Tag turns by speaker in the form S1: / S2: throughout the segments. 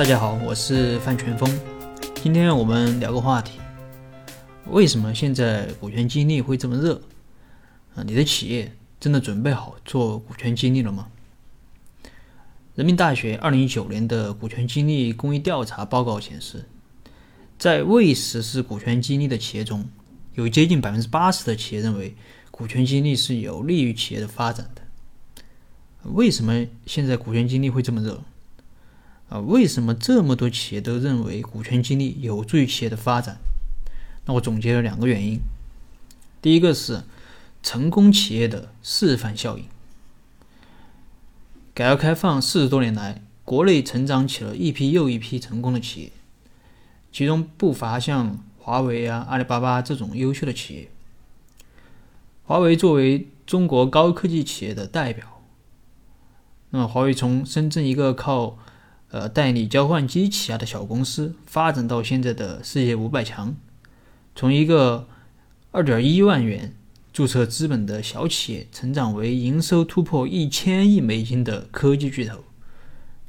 S1: 大家好，我是范全峰。今天我们聊个话题：为什么现在股权激励会这么热？啊，你的企业真的准备好做股权激励了吗？人民大学二零一九年的股权激励公益调查报告显示，在未实施股权激励的企业中，有接近百分之八十的企业认为股权激励是有利于企业的发展的。为什么现在股权激励会这么热？啊，为什么这么多企业都认为股权激励有助于企业的发展？那我总结了两个原因。第一个是成功企业的示范效应。改革开放四十多年来，国内成长起了一批又一批成功的企业，其中不乏像华为啊、阿里巴巴这种优秀的企业。华为作为中国高科技企业的代表，那么华为从深圳一个靠呃，代理交换机起家的小公司，发展到现在的世界五百强，从一个二点一万元注册资本的小企业，成长为营收突破一千亿美金的科技巨头。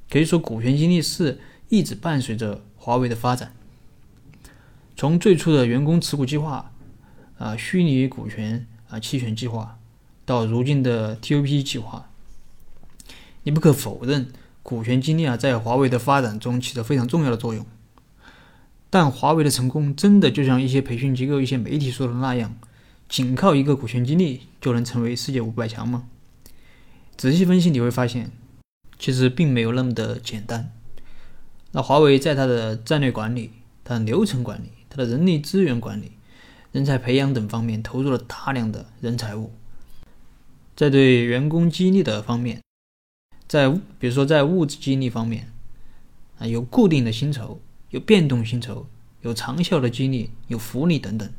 S1: 可以说，股权激励是一直伴随着华为的发展。从最初的员工持股计划，啊，虚拟股权啊，期权计划，到如今的 TOP 计划，你不可否认。股权激励啊，在华为的发展中起着非常重要的作用。但华为的成功，真的就像一些培训机构、一些媒体说的那样，仅靠一个股权激励就能成为世界五百强吗？仔细分析，你会发现，其实并没有那么的简单。那华为在它的战略管理、它的流程管理、它的人力资源管理、人才培养等方面，投入了大量的人财物。在对员工激励的方面，在比如说，在物质激励方面，啊，有固定的薪酬，有变动薪酬，有长效的激励，有福利等等。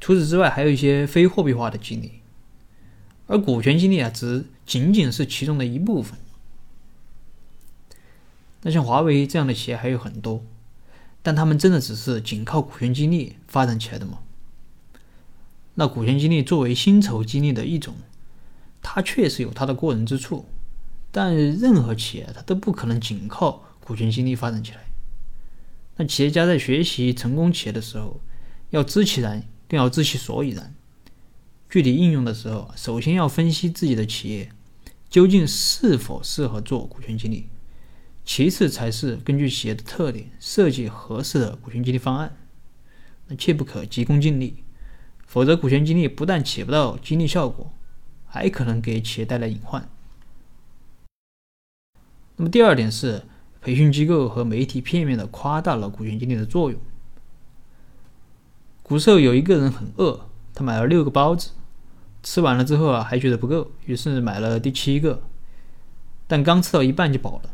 S1: 除此之外，还有一些非货币化的激励，而股权激励啊，只仅仅是其中的一部分。那像华为这样的企业还有很多，但他们真的只是仅靠股权激励发展起来的吗？那股权激励作为薪酬激励的一种，它确实有它的过人之处。但任何企业它都不可能仅靠股权激励发展起来。那企业家在学习成功企业的时候，要知其然，更要知其所以然。具体应用的时候，首先要分析自己的企业究竟是否适合做股权激励，其次才是根据企业的特点设计合适的股权激励方案。那切不可急功近利，否则股权激励不但起不到激励效果，还可能给企业带来隐患。那么第二点是，培训机构和媒体片面的夸大了股权激励的作用。古时候有一个人很饿，他买了六个包子，吃完了之后啊还觉得不够，于是买了第七个，但刚吃到一半就饱了，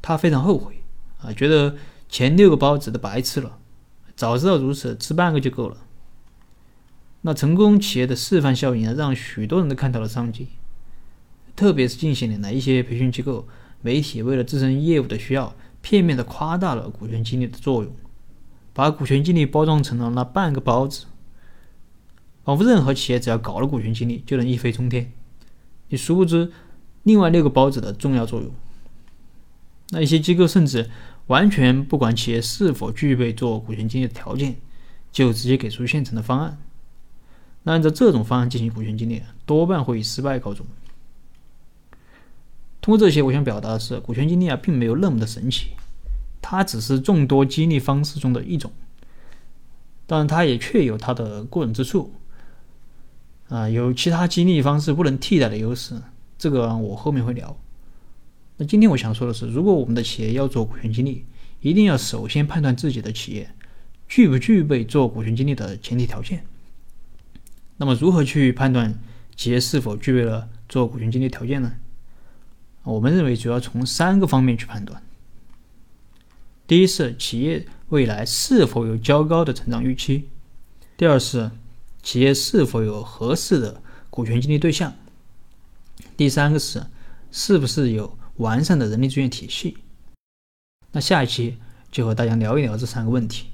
S1: 他非常后悔啊，觉得前六个包子都白吃了，早知道如此，吃半个就够了。那成功企业的示范效应啊，让许多人都看到了商机，特别是近些年来一些培训机构。媒体为了自身业务的需要，片面的夸大了股权激励的作用，把股权激励包装成了那半个包子，仿佛任何企业只要搞了股权激励就能一飞冲天。你殊不知另外六个包子的重要作用。那一些机构甚至完全不管企业是否具备做股权激励的条件，就直接给出现成的方案。那按照这种方案进行股权激励，多半会以失败告终。通过这些，我想表达的是，股权激励啊，并没有那么的神奇，它只是众多激励方式中的一种。当然，它也确有它的过人之处，啊，有其他激励方式不能替代的优势，这个我后面会聊。那今天我想说的是，如果我们的企业要做股权激励，一定要首先判断自己的企业具不具备做股权激励的前提条件。那么，如何去判断企业是否具备了做股权激励条件呢？我们认为主要从三个方面去判断：第一是企业未来是否有较高的成长预期；第二是企业是否有合适的股权激励对象；第三个是是不是有完善的人力资源体系。那下一期就和大家聊一聊这三个问题。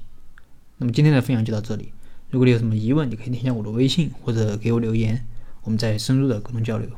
S1: 那么今天的分享就到这里，如果你有什么疑问，你可以添加我的微信或者给我留言，我们再深入的沟通交流。